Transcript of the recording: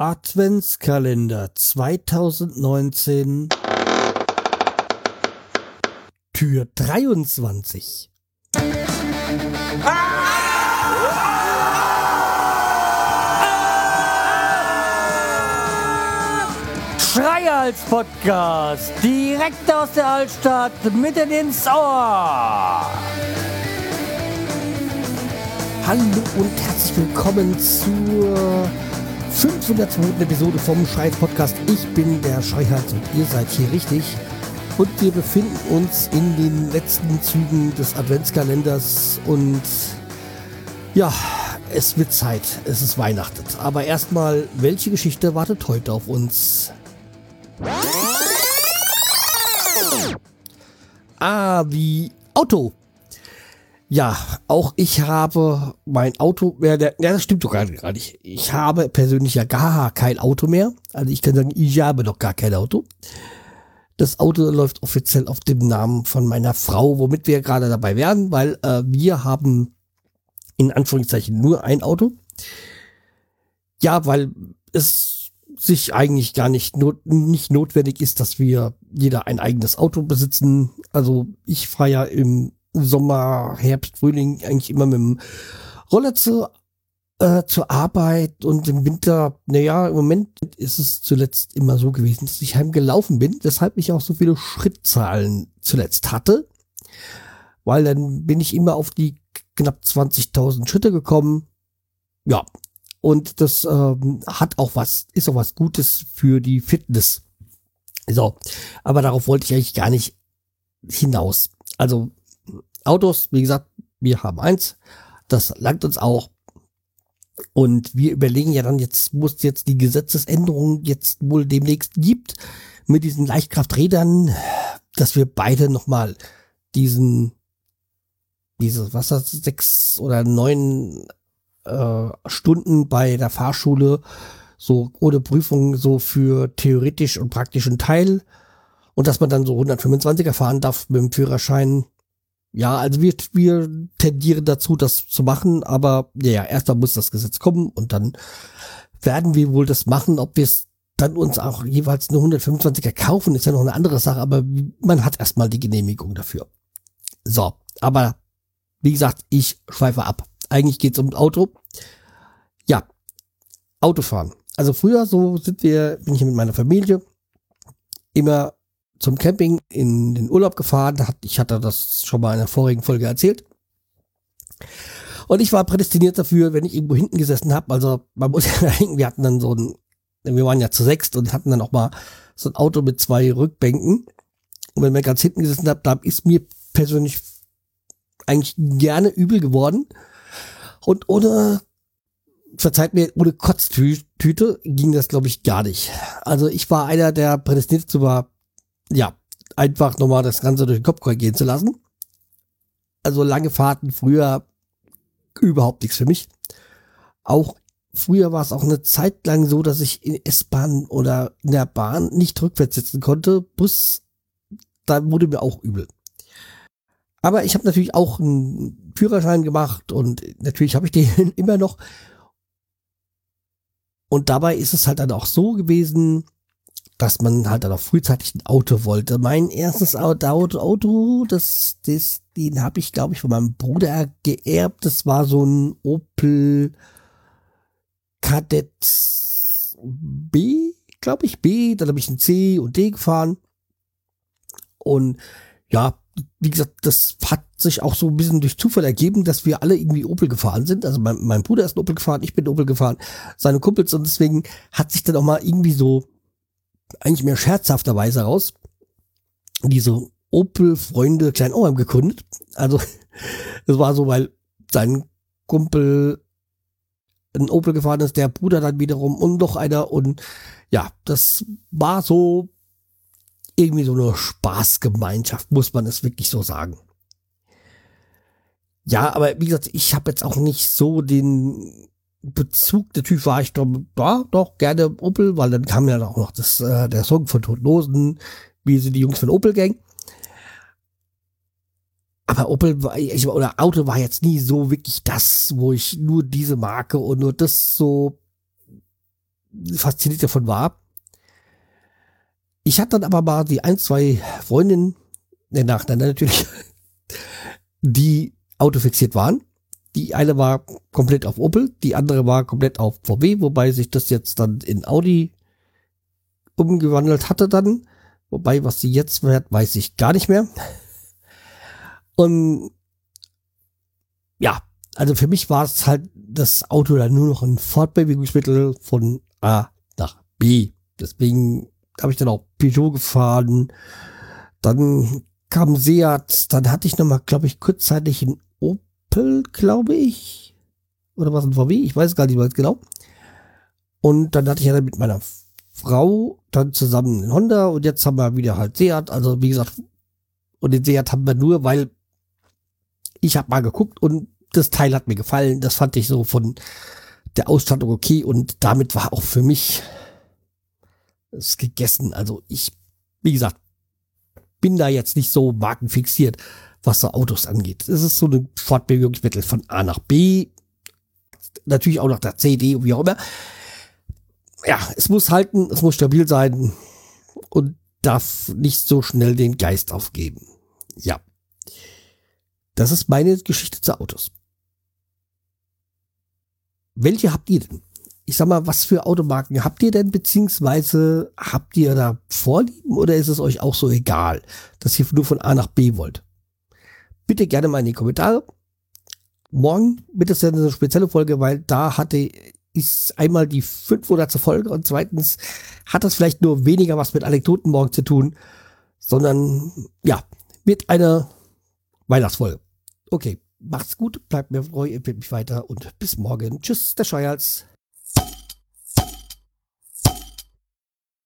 Adventskalender 2019 Tür 23 Schreihals Podcast. Direkt aus der Altstadt mitten ins Ohr. Hallo und herzlich willkommen zur 502. Episode vom Scheiß Podcast. Ich bin der Scheuhals und ihr seid hier richtig. Und wir befinden uns in den letzten Zügen des Adventskalenders und ja, es wird Zeit. Es ist Weihnachten. Aber erstmal, welche Geschichte wartet heute auf uns? Ah, wie Auto. Ja, auch ich habe mein Auto, ja, das stimmt doch gar nicht. Ich habe persönlich ja gar kein Auto mehr. Also ich kann sagen, ich habe noch gar kein Auto. Das Auto läuft offiziell auf dem Namen von meiner Frau, womit wir gerade dabei wären, weil äh, wir haben in Anführungszeichen nur ein Auto. Ja, weil es sich eigentlich gar nicht, not, nicht notwendig ist, dass wir jeder ein eigenes Auto besitzen. Also ich fahre ja im Sommer, Herbst, Frühling eigentlich immer mit dem Roller zu, äh, zur Arbeit und im Winter, naja, im Moment ist es zuletzt immer so gewesen, dass ich heimgelaufen bin, weshalb ich auch so viele Schrittzahlen zuletzt hatte, weil dann bin ich immer auf die knapp 20.000 Schritte gekommen. Ja, und das ähm, hat auch was, ist auch was Gutes für die Fitness. So, aber darauf wollte ich eigentlich gar nicht hinaus. Also Autos, wie gesagt, wir haben eins, das langt uns auch. Und wir überlegen ja dann jetzt, wo es jetzt die Gesetzesänderung jetzt wohl demnächst gibt, mit diesen Leichtkrafträdern, dass wir beide nochmal diesen, diese, was das, sechs oder neun äh, Stunden bei der Fahrschule, so ohne Prüfung, so für theoretisch und praktischen Teil. Und dass man dann so 125er fahren darf mit dem Führerschein ja, also wir, wir tendieren dazu, das zu machen, aber ja, erstmal muss das Gesetz kommen und dann werden wir wohl das machen, ob wir es dann uns auch jeweils eine 125er kaufen, ist ja noch eine andere Sache, aber man hat erstmal die Genehmigung dafür. So, aber wie gesagt, ich schweife ab. Eigentlich geht's um Auto. Ja, Autofahren. Also früher, so sind wir, bin ich mit meiner Familie immer zum Camping in den Urlaub gefahren. Ich hatte das schon mal in der vorigen Folge erzählt. Und ich war prädestiniert dafür, wenn ich irgendwo hinten gesessen habe. Also man muss ja denken, wir hatten dann so ein, wir waren ja zu sechst und hatten dann auch mal so ein Auto mit zwei Rückbänken. Und wenn wir ganz hinten gesessen haben, da ist mir persönlich eigentlich gerne übel geworden. Und ohne, verzeiht mir, ohne Kotztüte ging das, glaube ich, gar nicht. Also ich war einer, der prädestiniert zu war, ja, einfach nochmal das Ganze durch den Kopf gehen zu lassen. Also lange Fahrten früher überhaupt nichts für mich. Auch früher war es auch eine Zeit lang so, dass ich in S-Bahn oder in der Bahn nicht rückwärts sitzen konnte. Bus, da wurde mir auch übel. Aber ich habe natürlich auch einen Führerschein gemacht und natürlich habe ich den immer noch. Und dabei ist es halt dann auch so gewesen, dass man halt dann auch frühzeitig ein Auto wollte. Mein erstes Auto, das, das, den habe ich, glaube ich, von meinem Bruder geerbt. Das war so ein Opel Kadett B, glaube ich, B. Dann habe ich ein C und D gefahren. Und ja, wie gesagt, das hat sich auch so ein bisschen durch Zufall ergeben, dass wir alle irgendwie Opel gefahren sind. Also mein, mein Bruder ist Opel gefahren, ich bin Opel gefahren, seine Kumpels und deswegen hat sich dann auch mal irgendwie so eigentlich mehr scherzhafterweise raus, diese Opel-Freunde Klein-Ohrheim gegründet. Also, es war so, weil sein Kumpel ein Opel gefahren ist, der Bruder dann wiederum und noch einer und ja, das war so irgendwie so eine Spaßgemeinschaft, muss man es wirklich so sagen. Ja, aber wie gesagt, ich habe jetzt auch nicht so den Bezug der Typ war ich doch, ja, doch gerne Opel, weil dann kam ja auch noch das, äh, der Song von Totenlosen, wie sind die Jungs von Opel Gang. Aber Opel war, ich, oder Auto war jetzt nie so wirklich das, wo ich nur diese Marke und nur das so fasziniert davon war. Ich hatte dann aber mal die ein, zwei Freundinnen, der nacheinander natürlich, die autofixiert waren. Die eine war komplett auf Opel, die andere war komplett auf VW, wobei sich das jetzt dann in Audi umgewandelt hatte dann. Wobei, was sie jetzt wert, weiß ich gar nicht mehr. Und ja, also für mich war es halt das Auto dann nur noch ein Fortbewegungsmittel von A nach B. Deswegen habe ich dann auch Peugeot gefahren. Dann kam Seat, dann hatte ich nochmal, glaube ich, kurzzeitig ein Opel, glaube ich. Oder was ein VW, ich weiß gar nicht mehr genau. Und dann hatte ich ja dann mit meiner Frau dann zusammen in Honda und jetzt haben wir wieder halt Seat. Also wie gesagt, und den Seat haben wir nur, weil ich habe mal geguckt und das Teil hat mir gefallen. Das fand ich so von der Ausstattung okay und damit war auch für mich es gegessen. Also ich, wie gesagt, bin da jetzt nicht so markenfixiert, was so Autos angeht. Es ist so ein Fortbewegungsmittel von A nach B, natürlich auch nach der C, D und wie auch immer. Ja, es muss halten, es muss stabil sein und darf nicht so schnell den Geist aufgeben. Ja. Das ist meine Geschichte zu Autos. Welche habt ihr denn? Ich sag mal, was für Automarken habt ihr denn, beziehungsweise habt ihr da Vorlieben oder ist es euch auch so egal, dass ihr nur von A nach B wollt? Bitte gerne mal in die Kommentare. Morgen wird es ja eine spezielle Folge, weil da hatte ich einmal die 500. Folge und zweitens hat das vielleicht nur weniger was mit Anekdoten morgen zu tun, sondern ja, mit einer Weihnachtsfolge. Okay, Macht's gut, bleibt mir treu, empfehlt mich weiter und bis morgen. Tschüss, der Scheuerz.